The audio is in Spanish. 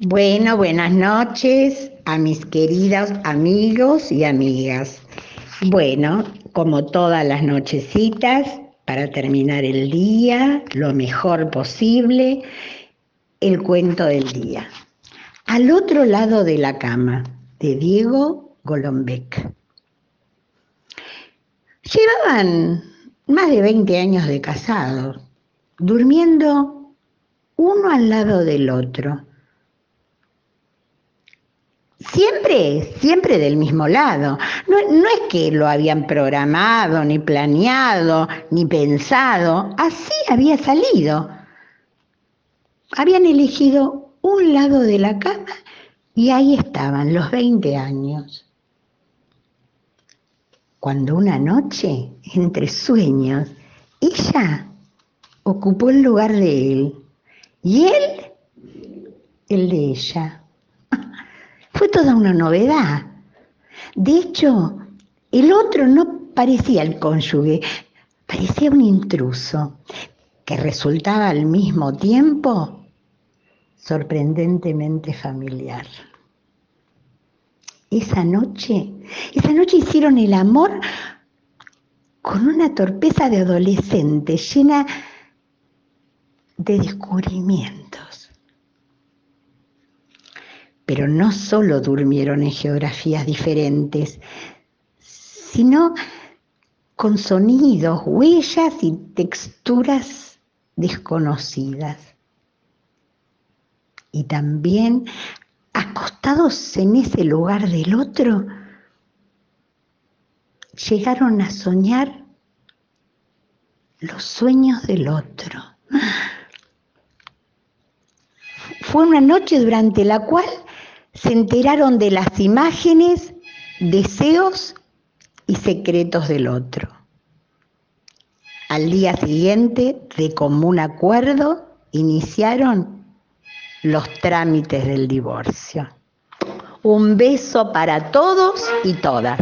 Bueno, buenas noches a mis queridos amigos y amigas. Bueno, como todas las nochecitas, para terminar el día lo mejor posible, el cuento del día. Al otro lado de la cama, de Diego Golombek. Llevaban más de 20 años de casados, durmiendo uno al lado del otro Siempre, siempre del mismo lado. No, no, es que lo habían programado, ni planeado, ni pensado. Así había salido. Habían elegido un lado de la cama y ahí estaban los 20 años. Cuando una noche, entre sueños, ella ocupó el lugar de él y él el de ella. Toda una novedad. De hecho, el otro no parecía el cónyuge, parecía un intruso, que resultaba al mismo tiempo sorprendentemente familiar. Esa noche, esa noche hicieron el amor con una torpeza de adolescente llena de descubrimientos. Pero no solo durmieron en geografías diferentes, sino con sonidos, huellas y texturas desconocidas. Y también acostados en ese lugar del otro, llegaron a soñar los sueños del otro. Fue una noche durante la cual se enteraron de las imágenes, deseos y secretos del otro. Al día siguiente, de común acuerdo, iniciaron los trámites del divorcio. Un beso para todos y todas.